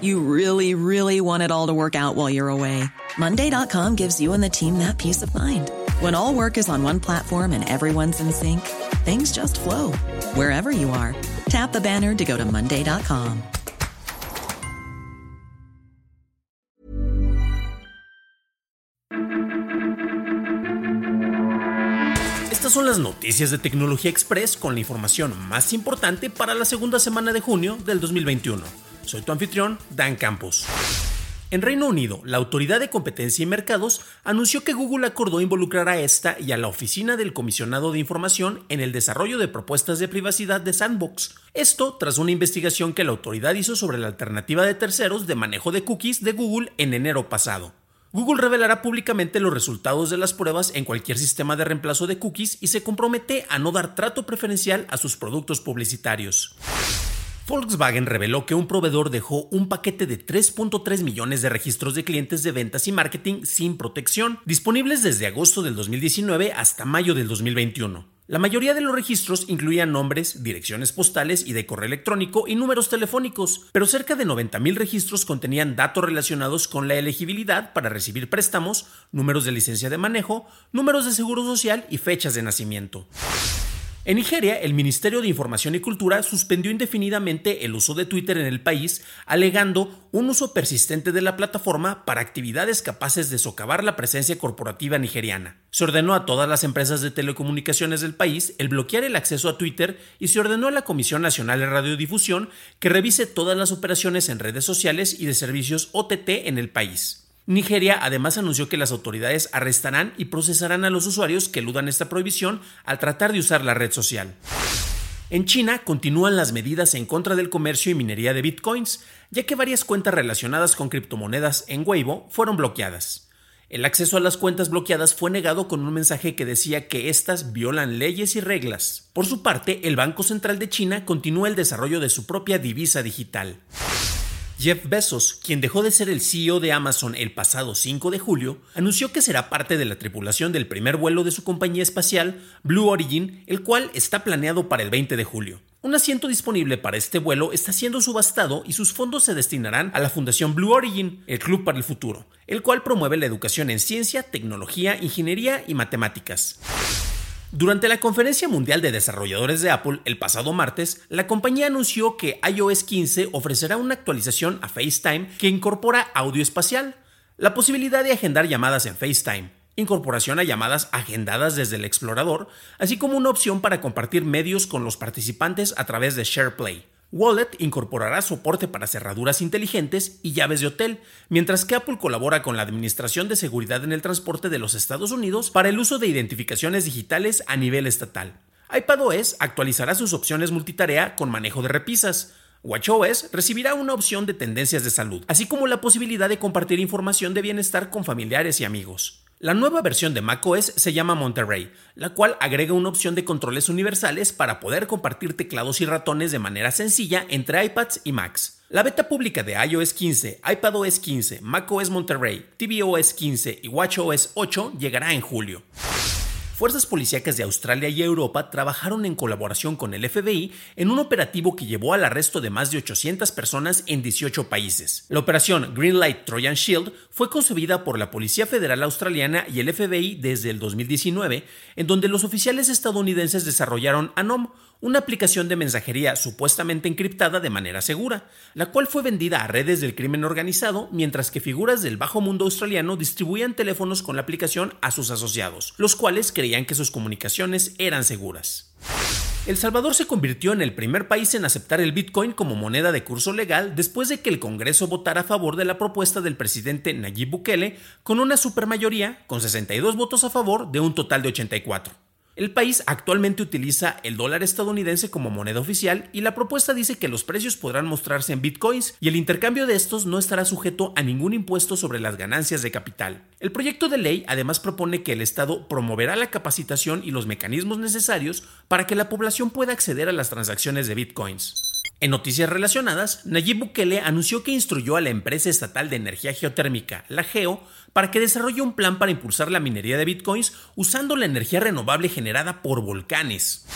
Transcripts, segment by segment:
You really, really want it all to work out while you're away. Monday.com gives you and the team that peace of mind. When all work is on one platform and everyone's in sync, things just flow wherever you are. Tap the banner to go to Monday.com. Estas son las noticias de Tecnología Express con la información más importante para la segunda semana de junio del 2021. Soy tu anfitrión, Dan Campos. En Reino Unido, la Autoridad de Competencia y Mercados anunció que Google acordó involucrar a esta y a la Oficina del Comisionado de Información en el desarrollo de propuestas de privacidad de Sandbox. Esto tras una investigación que la autoridad hizo sobre la alternativa de terceros de manejo de cookies de Google en enero pasado. Google revelará públicamente los resultados de las pruebas en cualquier sistema de reemplazo de cookies y se compromete a no dar trato preferencial a sus productos publicitarios. Volkswagen reveló que un proveedor dejó un paquete de 3.3 millones de registros de clientes de ventas y marketing sin protección, disponibles desde agosto del 2019 hasta mayo del 2021. La mayoría de los registros incluían nombres, direcciones postales y de correo electrónico y números telefónicos, pero cerca de 90.000 registros contenían datos relacionados con la elegibilidad para recibir préstamos, números de licencia de manejo, números de seguro social y fechas de nacimiento. En Nigeria, el Ministerio de Información y Cultura suspendió indefinidamente el uso de Twitter en el país, alegando un uso persistente de la plataforma para actividades capaces de socavar la presencia corporativa nigeriana. Se ordenó a todas las empresas de telecomunicaciones del país el bloquear el acceso a Twitter y se ordenó a la Comisión Nacional de Radiodifusión que revise todas las operaciones en redes sociales y de servicios OTT en el país. Nigeria además anunció que las autoridades arrestarán y procesarán a los usuarios que eludan esta prohibición al tratar de usar la red social. En China continúan las medidas en contra del comercio y minería de bitcoins, ya que varias cuentas relacionadas con criptomonedas en Weibo fueron bloqueadas. El acceso a las cuentas bloqueadas fue negado con un mensaje que decía que éstas violan leyes y reglas. Por su parte, el Banco Central de China continúa el desarrollo de su propia divisa digital. Jeff Bezos, quien dejó de ser el CEO de Amazon el pasado 5 de julio, anunció que será parte de la tripulación del primer vuelo de su compañía espacial, Blue Origin, el cual está planeado para el 20 de julio. Un asiento disponible para este vuelo está siendo subastado y sus fondos se destinarán a la Fundación Blue Origin, el Club para el Futuro, el cual promueve la educación en ciencia, tecnología, ingeniería y matemáticas. Durante la Conferencia Mundial de Desarrolladores de Apple el pasado martes, la compañía anunció que iOS 15 ofrecerá una actualización a FaceTime que incorpora audio espacial, la posibilidad de agendar llamadas en FaceTime, incorporación a llamadas agendadas desde el explorador, así como una opción para compartir medios con los participantes a través de SharePlay. Wallet incorporará soporte para cerraduras inteligentes y llaves de hotel, mientras que Apple colabora con la Administración de Seguridad en el Transporte de los Estados Unidos para el uso de identificaciones digitales a nivel estatal. iPadOS actualizará sus opciones multitarea con manejo de repisas. WatchOS recibirá una opción de tendencias de salud, así como la posibilidad de compartir información de bienestar con familiares y amigos. La nueva versión de macOS se llama Monterey, la cual agrega una opción de controles universales para poder compartir teclados y ratones de manera sencilla entre iPads y Macs. La beta pública de iOS 15, iPadOS 15, macOS Monterey, tvOS 15 y watchOS 8 llegará en julio. Fuerzas policíacas de Australia y Europa trabajaron en colaboración con el FBI en un operativo que llevó al arresto de más de 800 personas en 18 países. La operación Greenlight Trojan Shield fue concebida por la Policía Federal Australiana y el FBI desde el 2019, en donde los oficiales estadounidenses desarrollaron ANOM, una aplicación de mensajería supuestamente encriptada de manera segura, la cual fue vendida a redes del crimen organizado, mientras que figuras del bajo mundo australiano distribuían teléfonos con la aplicación a sus asociados, los cuales creían que sus comunicaciones eran seguras. El Salvador se convirtió en el primer país en aceptar el Bitcoin como moneda de curso legal después de que el Congreso votara a favor de la propuesta del presidente Nayib Bukele con una supermayoría, con 62 votos a favor de un total de 84. El país actualmente utiliza el dólar estadounidense como moneda oficial y la propuesta dice que los precios podrán mostrarse en bitcoins y el intercambio de estos no estará sujeto a ningún impuesto sobre las ganancias de capital. El proyecto de ley además propone que el Estado promoverá la capacitación y los mecanismos necesarios para que la población pueda acceder a las transacciones de bitcoins. En noticias relacionadas, Nayib Bukele anunció que instruyó a la empresa estatal de energía geotérmica, la GEO, para que desarrolle un plan para impulsar la minería de bitcoins usando la energía renovable generada por volcanes.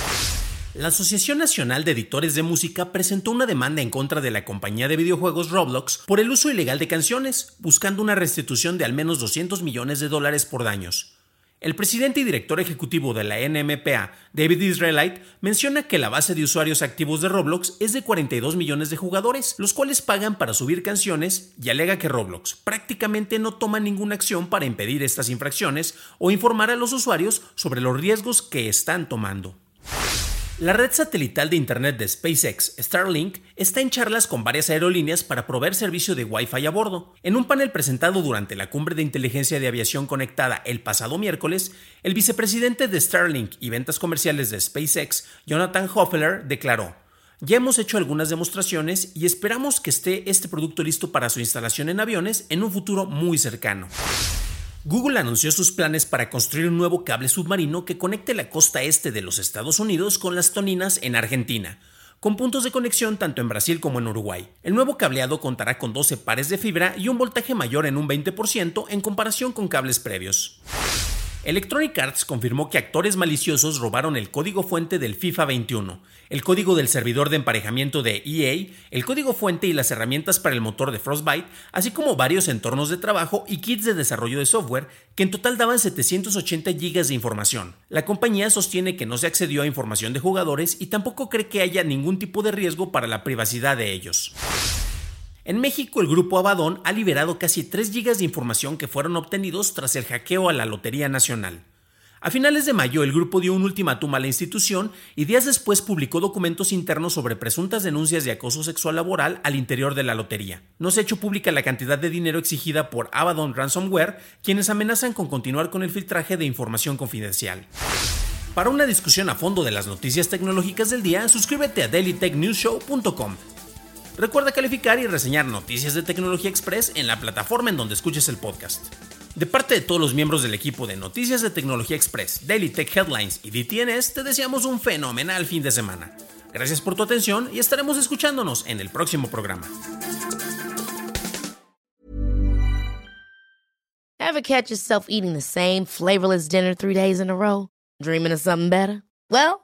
La Asociación Nacional de Editores de Música presentó una demanda en contra de la compañía de videojuegos Roblox por el uso ilegal de canciones, buscando una restitución de al menos 200 millones de dólares por daños. El presidente y director ejecutivo de la NMPA, David Israelite, menciona que la base de usuarios activos de Roblox es de 42 millones de jugadores, los cuales pagan para subir canciones y alega que Roblox prácticamente no toma ninguna acción para impedir estas infracciones o informar a los usuarios sobre los riesgos que están tomando. La red satelital de Internet de SpaceX, Starlink, está en charlas con varias aerolíneas para proveer servicio de Wi-Fi a bordo. En un panel presentado durante la cumbre de inteligencia de aviación conectada el pasado miércoles, el vicepresidente de Starlink y ventas comerciales de SpaceX, Jonathan Hoffler, declaró, ya hemos hecho algunas demostraciones y esperamos que esté este producto listo para su instalación en aviones en un futuro muy cercano. Google anunció sus planes para construir un nuevo cable submarino que conecte la costa este de los Estados Unidos con las Toninas en Argentina, con puntos de conexión tanto en Brasil como en Uruguay. El nuevo cableado contará con 12 pares de fibra y un voltaje mayor en un 20% en comparación con cables previos. Electronic Arts confirmó que actores maliciosos robaron el código fuente del FIFA 21, el código del servidor de emparejamiento de EA, el código fuente y las herramientas para el motor de Frostbite, así como varios entornos de trabajo y kits de desarrollo de software, que en total daban 780 GB de información. La compañía sostiene que no se accedió a información de jugadores y tampoco cree que haya ningún tipo de riesgo para la privacidad de ellos. En México, el grupo Abadón ha liberado casi 3 GB de información que fueron obtenidos tras el hackeo a la Lotería Nacional. A finales de mayo, el grupo dio un ultimátum a la institución y días después publicó documentos internos sobre presuntas denuncias de acoso sexual laboral al interior de la lotería. No se ha hecho pública la cantidad de dinero exigida por Abaddon Ransomware, quienes amenazan con continuar con el filtraje de información confidencial. Para una discusión a fondo de las noticias tecnológicas del día, suscríbete a dailytechnewsshow.com. Recuerda calificar y reseñar Noticias de Tecnología Express en la plataforma en donde escuches el podcast. De parte de todos los miembros del equipo de Noticias de Tecnología Express, Daily Tech Headlines y DTNS, te deseamos un fenomenal fin de semana. Gracias por tu atención y estaremos escuchándonos en el próximo programa. Ever catch yourself eating the same flavorless dinner three days in a row? Dreaming of something better? Well,